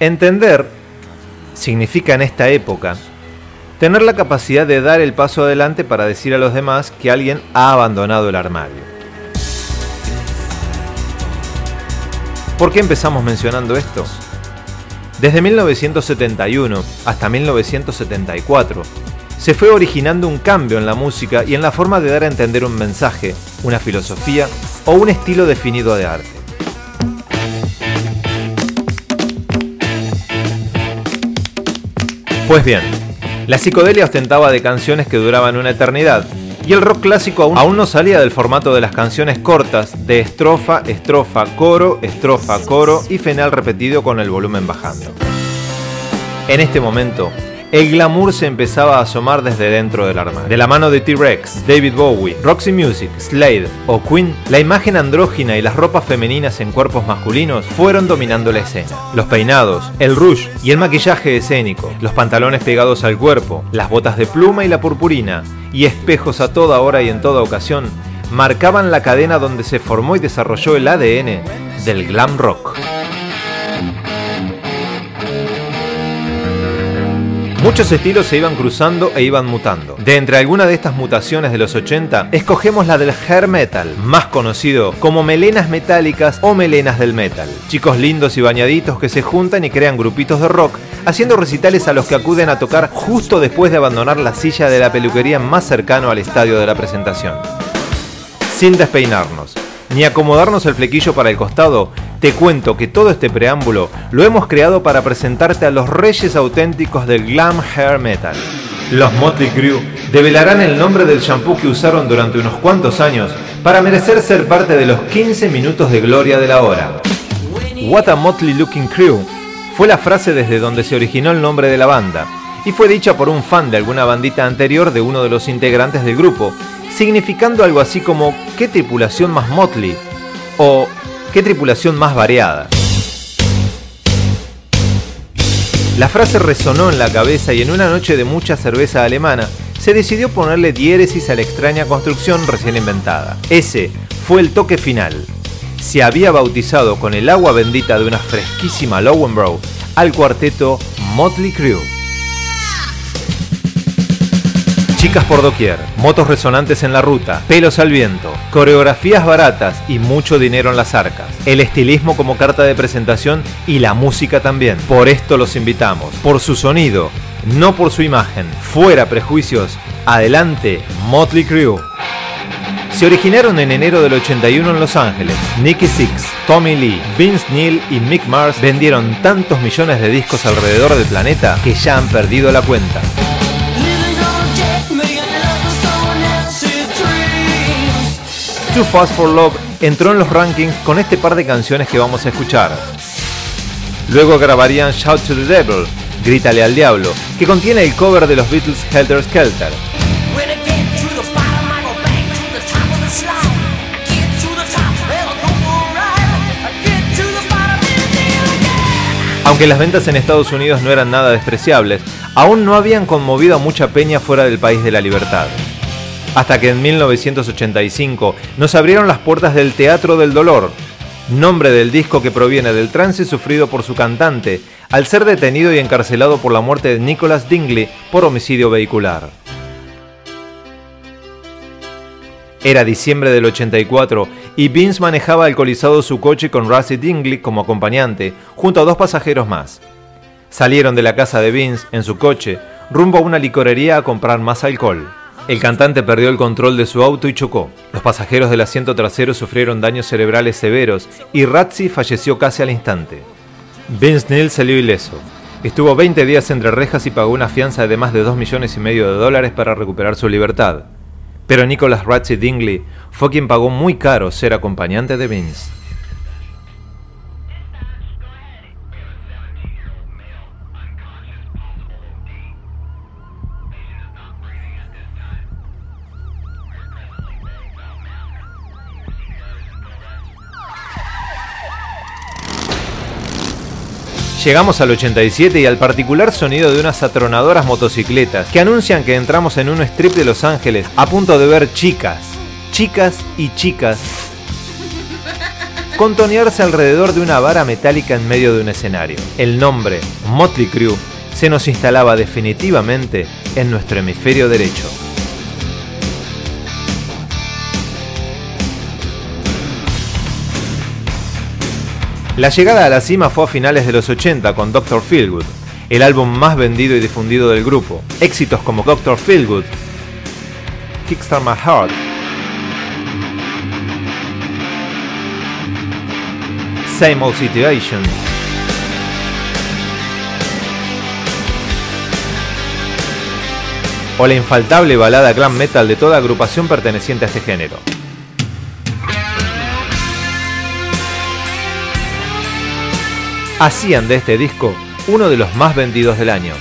Entender significa en esta época tener la capacidad de dar el paso adelante para decir a los demás que alguien ha abandonado el armario. ¿Por qué empezamos mencionando esto? Desde 1971 hasta 1974, se fue originando un cambio en la música y en la forma de dar a entender un mensaje, una filosofía o un estilo definido de arte. Pues bien, la psicodelia ostentaba de canciones que duraban una eternidad, y el rock clásico aún, no salía del formato de las canciones cortas de estrofa, estrofa, coro, estrofa, coro y final repetido con el volumen bajando. En este momento, el glamour se empezaba a asomar desde dentro del armario. De la mano de T-Rex, David Bowie, Roxy Music, Slade o Queen, la imagen andrógina y las ropas femeninas en cuerpos masculinos fueron dominando la escena. Los peinados, el rouge y el maquillaje escénico, los pantalones pegados al cuerpo, las botas de pluma y la purpurina, y espejos a toda hora y en toda ocasión, marcaban la cadena donde se formó y desarrolló el ADN del glam rock. Muchos estilos se iban cruzando e iban mutando. De entre algunas de estas mutaciones de los 80, escogemos la del hair metal, más conocido como melenas metálicas o melenas del metal. Chicos lindos y bañaditos que se juntan y crean grupitos de rock, haciendo recitales a los que acuden a tocar justo después de abandonar la silla de la peluquería más cercano al estadio de la presentación. Sin despeinarnos, ni acomodarnos el flequillo para el costado, te cuento que todo este preámbulo lo hemos creado para presentarte a los reyes auténticos del glam hair metal. Los Motley Crue develarán el nombre del shampoo que usaron durante unos cuantos años para merecer ser parte de los 15 minutos de gloria de la hora. What a Motley Looking Crew fue la frase desde donde se originó el nombre de la banda y fue dicha por un fan de alguna bandita anterior de uno de los integrantes del grupo, significando algo así como ¿qué tripulación más motley? o ¿qué tripulación más variada? La frase resonó en la cabeza y en una noche de mucha cerveza alemana se decidió ponerle diéresis a la extraña construcción recién inventada. Ese fue el toque final. Se había bautizado con el agua bendita de una fresquísima Lowenbrow al cuarteto Motley Crue. Chicas por doquier, motos resonantes en la ruta, pelos al viento, coreografías baratas y mucho dinero en las arcas. El estilismo como carta de presentación y la música también. Por esto los invitamos, por su sonido, no por su imagen. Fuera prejuicios, adelante Motley Crue. Se originaron en enero del 81 en Los Ángeles. Nicky Six, Tommy Lee, Vince Neil y Mick Mars vendieron tantos millones de discos alrededor del planeta que ya han perdido la cuenta. Too Fast for Love entró en los rankings con este par de canciones que vamos a escuchar. Luego grabarían Shout to the Devil, Grítale al Diablo, que contiene el cover de los Beatles Helter Skelter. Aunque las ventas en Estados Unidos no eran nada despreciables, aún no habían conmovido a mucha peña fuera del país de la libertad hasta que en 1985 nos abrieron las puertas del Teatro del Dolor, nombre del disco que proviene del trance sufrido por su cantante al ser detenido y encarcelado por la muerte de Nicholas Dingley por homicidio vehicular. Era diciembre del 84 y Vince manejaba alcoholizado su coche con Rusty Dingley como acompañante, junto a dos pasajeros más. Salieron de la casa de Vince en su coche, rumbo a una licorería a comprar más alcohol. El cantante perdió el control de su auto y chocó. Los pasajeros del asiento trasero sufrieron daños cerebrales severos y Razzi falleció casi al instante. Vince Neil salió ileso. Estuvo 20 días entre rejas y pagó una fianza de más de 2 millones y medio de dólares para recuperar su libertad. Pero Nicholas Razzi Dingley fue quien pagó muy caro ser acompañante de Vince. Llegamos al 87 y al particular sonido de unas atronadoras motocicletas que anuncian que entramos en un strip de Los Ángeles a punto de ver chicas, chicas y chicas contonearse alrededor de una vara metálica en medio de un escenario. El nombre, Motley Crue, se nos instalaba definitivamente en nuestro hemisferio derecho. La llegada a la cima fue a finales de los 80 con Dr. Feelgood, el álbum más vendido y difundido del grupo. Éxitos como Dr. Feelgood, Kickstart My Heart, Same Old Situation, o la infaltable balada glam metal de toda agrupación perteneciente a este género. Hacían de este disco uno de los más vendidos del año.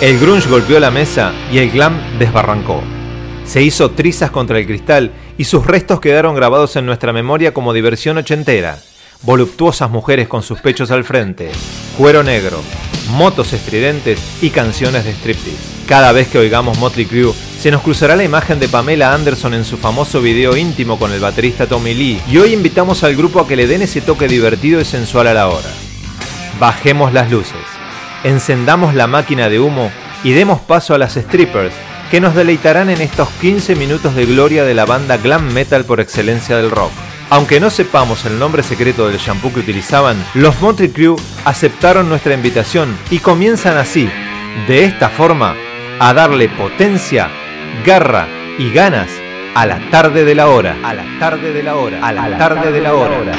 El grunge golpeó la mesa y el glam desbarrancó. Se hizo trizas contra el cristal y sus restos quedaron grabados en nuestra memoria como diversión ochentera voluptuosas mujeres con sus pechos al frente, cuero negro, motos estridentes y canciones de striptease. Cada vez que oigamos Motley Crue, se nos cruzará la imagen de Pamela Anderson en su famoso video íntimo con el baterista Tommy Lee, y hoy invitamos al grupo a que le den ese toque divertido y sensual a la hora. Bajemos las luces, encendamos la máquina de humo y demos paso a las strippers, que nos deleitarán en estos 15 minutos de gloria de la banda glam metal por excelencia del rock. Aunque no sepamos el nombre secreto del shampoo que utilizaban, los Motley Crue aceptaron nuestra invitación y comienzan así, de esta forma, a darle potencia, garra y ganas a la tarde de la hora, a la tarde de la hora, a la, tarde, de la hora.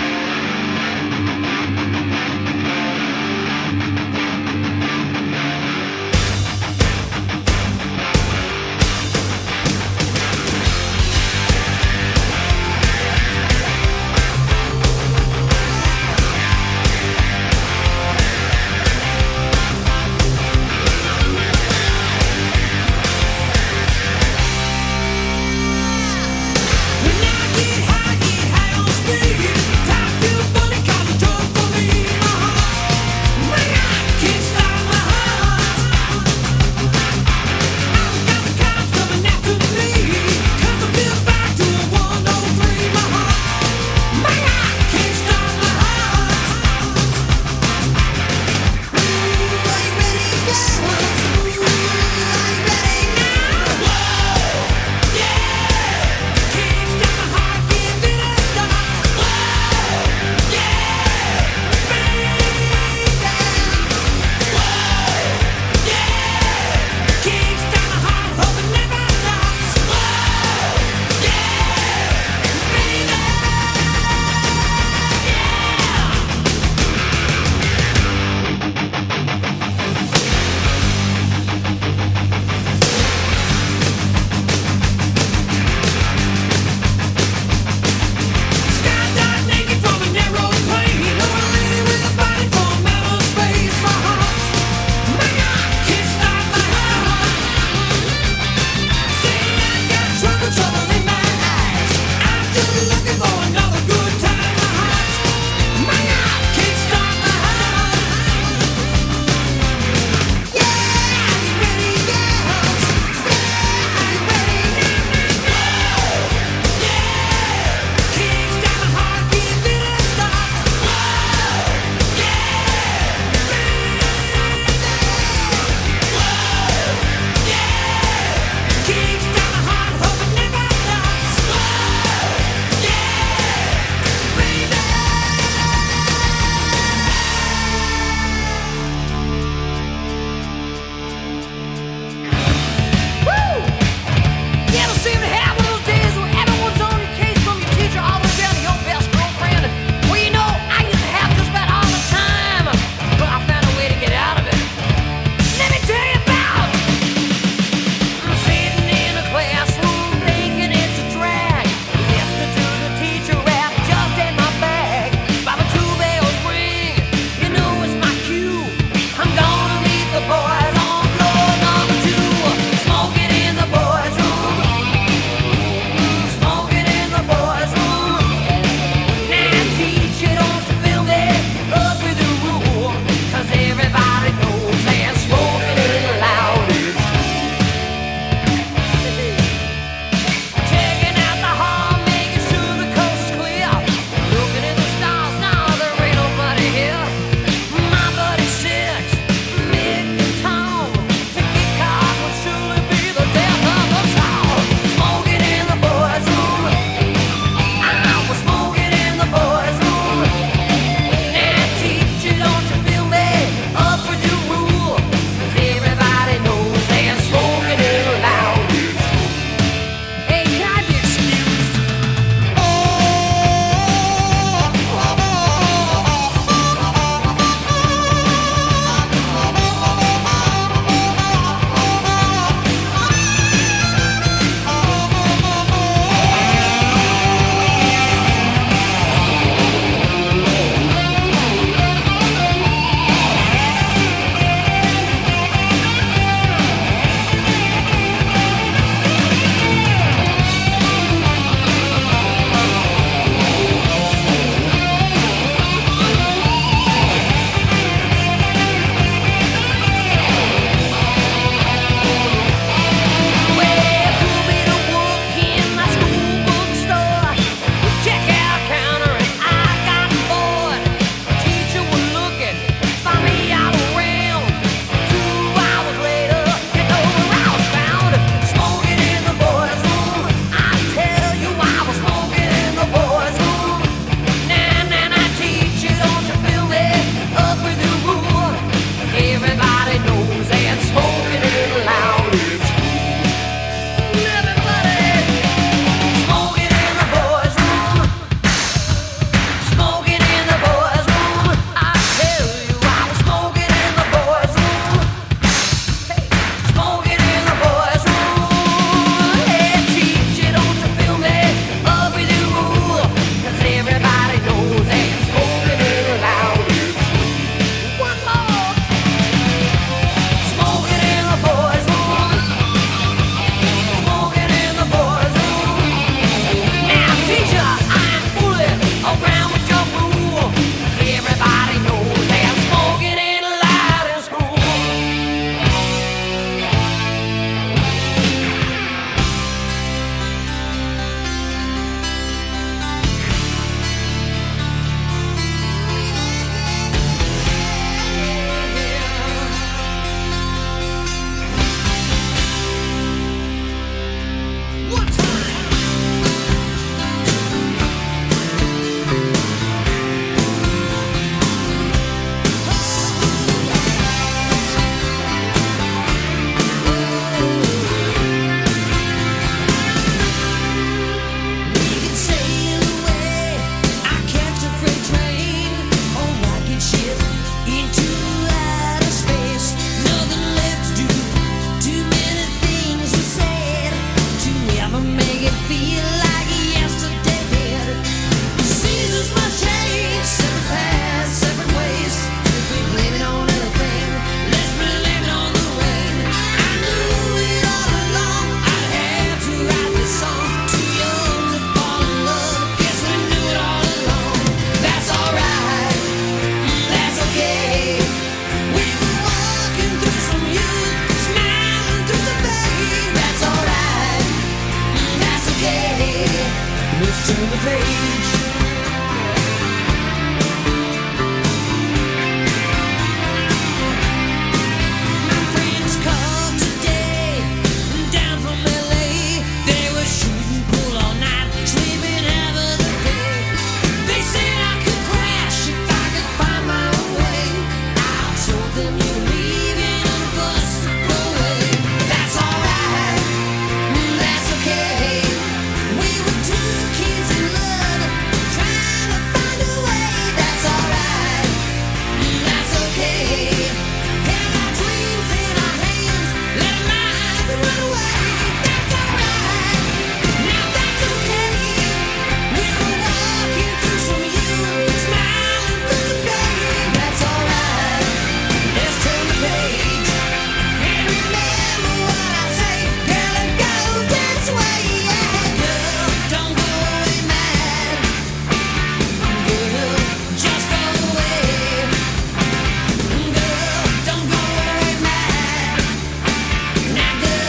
Not good.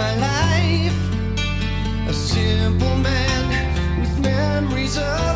my life. A simple man with memories of.